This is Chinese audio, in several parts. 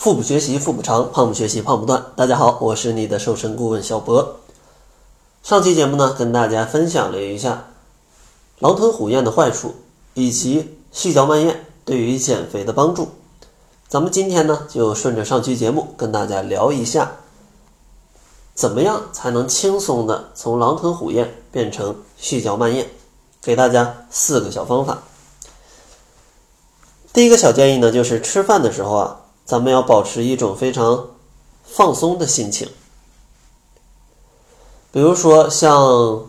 腹部学习腹部长，胖不学习胖不断。大家好，我是你的瘦身顾问小博。上期节目呢，跟大家分享了一下狼吞虎咽的坏处，以及细嚼慢咽对于减肥的帮助。咱们今天呢，就顺着上期节目跟大家聊一下，怎么样才能轻松的从狼吞虎咽变成细嚼慢咽，给大家四个小方法。第一个小建议呢，就是吃饭的时候啊。咱们要保持一种非常放松的心情，比如说像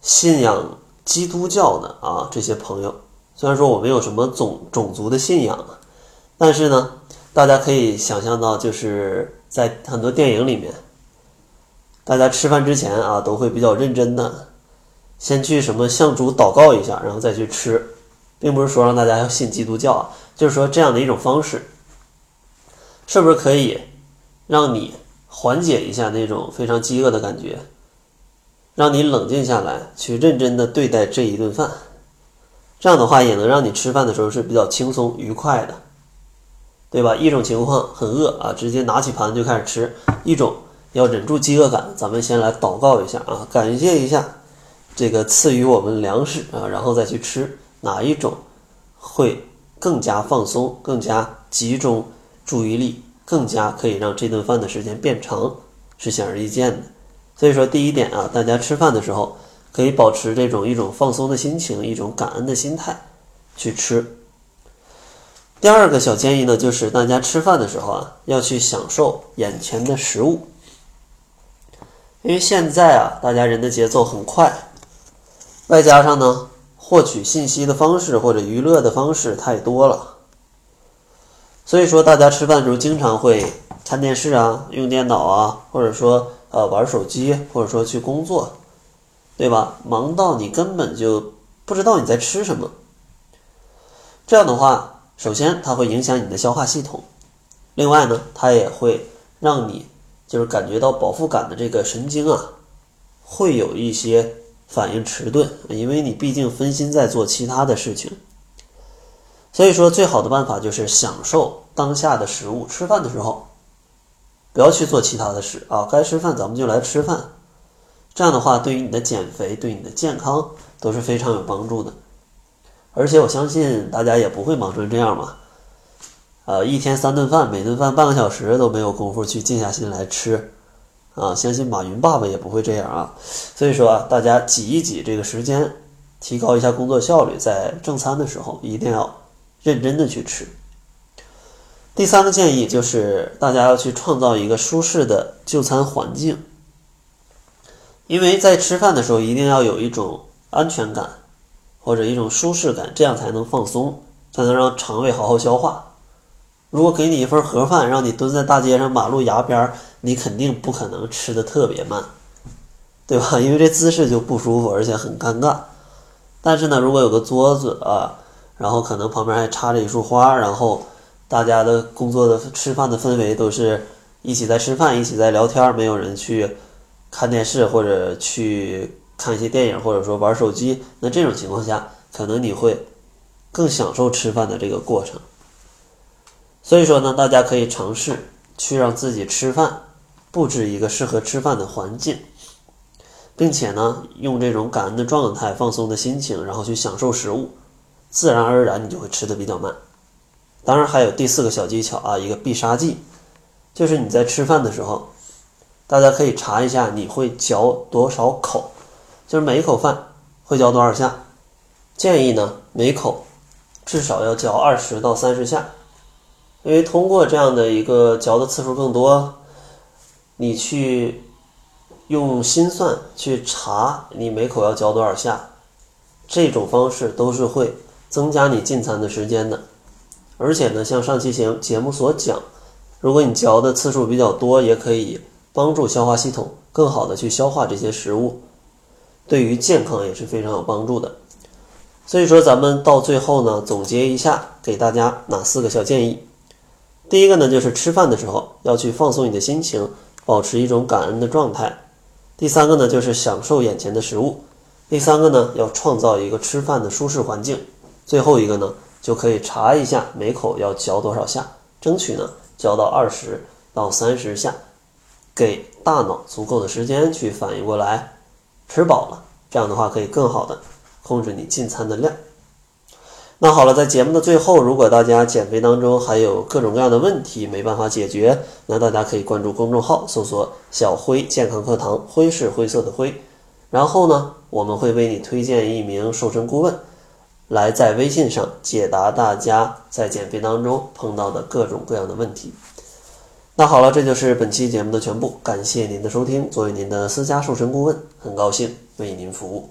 信仰基督教的啊这些朋友，虽然说我没有什么种种族的信仰，但是呢，大家可以想象到，就是在很多电影里面，大家吃饭之前啊都会比较认真的，先去什么向主祷告一下，然后再去吃，并不是说让大家要信基督教啊，就是说这样的一种方式。是不是可以让你缓解一下那种非常饥饿的感觉，让你冷静下来，去认真的对待这一顿饭？这样的话也能让你吃饭的时候是比较轻松愉快的，对吧？一种情况很饿啊，直接拿起盘就开始吃；一种要忍住饥饿感，咱们先来祷告一下啊，感谢一下这个赐予我们粮食啊，然后再去吃。哪一种会更加放松、更加集中？注意力更加可以让这顿饭的时间变长，是显而易见的。所以说，第一点啊，大家吃饭的时候可以保持这种一种放松的心情，一种感恩的心态去吃。第二个小建议呢，就是大家吃饭的时候啊，要去享受眼前的食物，因为现在啊，大家人的节奏很快，外加上呢，获取信息的方式或者娱乐的方式太多了。所以说，大家吃饭的时候经常会看电视啊，用电脑啊，或者说呃玩手机，或者说去工作，对吧？忙到你根本就不知道你在吃什么。这样的话，首先它会影响你的消化系统，另外呢，它也会让你就是感觉到饱腹感的这个神经啊，会有一些反应迟钝，因为你毕竟分心在做其他的事情。所以说，最好的办法就是享受当下的食物。吃饭的时候，不要去做其他的事啊，该吃饭咱们就来吃饭。这样的话，对于你的减肥、对你的健康都是非常有帮助的。而且我相信大家也不会忙成这样嘛，呃，一天三顿饭，每顿饭半个小时都没有功夫去静下心来吃啊。相信马云爸爸也不会这样啊。所以说啊，大家挤一挤这个时间，提高一下工作效率，在正餐的时候一定要。认真的去吃。第三个建议就是大家要去创造一个舒适的就餐环境，因为在吃饭的时候一定要有一种安全感或者一种舒适感，这样才能放松，才能让肠胃好好消化。如果给你一份盒饭，让你蹲在大街上马路牙边，你肯定不可能吃的特别慢，对吧？因为这姿势就不舒服，而且很尴尬。但是呢，如果有个桌子啊。然后可能旁边还插着一束花，然后大家的工作的吃饭的氛围都是一起在吃饭，一起在聊天，没有人去看电视或者去看一些电影，或者说玩手机。那这种情况下，可能你会更享受吃饭的这个过程。所以说呢，大家可以尝试去让自己吃饭布置一个适合吃饭的环境，并且呢，用这种感恩的状态、放松的心情，然后去享受食物。自然而然，你就会吃的比较慢。当然，还有第四个小技巧啊，一个必杀技，就是你在吃饭的时候，大家可以查一下你会嚼多少口，就是每一口饭会嚼多少下。建议呢，每口至少要嚼二十到三十下，因为通过这样的一个嚼的次数更多，你去用心算去查你每口要嚼多少下，这种方式都是会。增加你进餐的时间的，而且呢，像上期节节目所讲，如果你嚼的次数比较多，也可以帮助消化系统更好的去消化这些食物，对于健康也是非常有帮助的。所以说，咱们到最后呢，总结一下，给大家哪四个小建议？第一个呢，就是吃饭的时候要去放松你的心情，保持一种感恩的状态。第三个呢，就是享受眼前的食物。第三个呢，要创造一个吃饭的舒适环境。最后一个呢，就可以查一下每口要嚼多少下，争取呢嚼到二十到三十下，给大脑足够的时间去反应过来，吃饱了。这样的话可以更好的控制你进餐的量。那好了，在节目的最后，如果大家减肥当中还有各种各样的问题没办法解决，那大家可以关注公众号，搜索“小辉健康课堂”，灰是灰色的灰。然后呢，我们会为你推荐一名瘦身顾问，来在微信上解答大家在减肥当中碰到的各种各样的问题。那好了，这就是本期节目的全部，感谢您的收听。作为您的私家瘦身顾问，很高兴为您服务。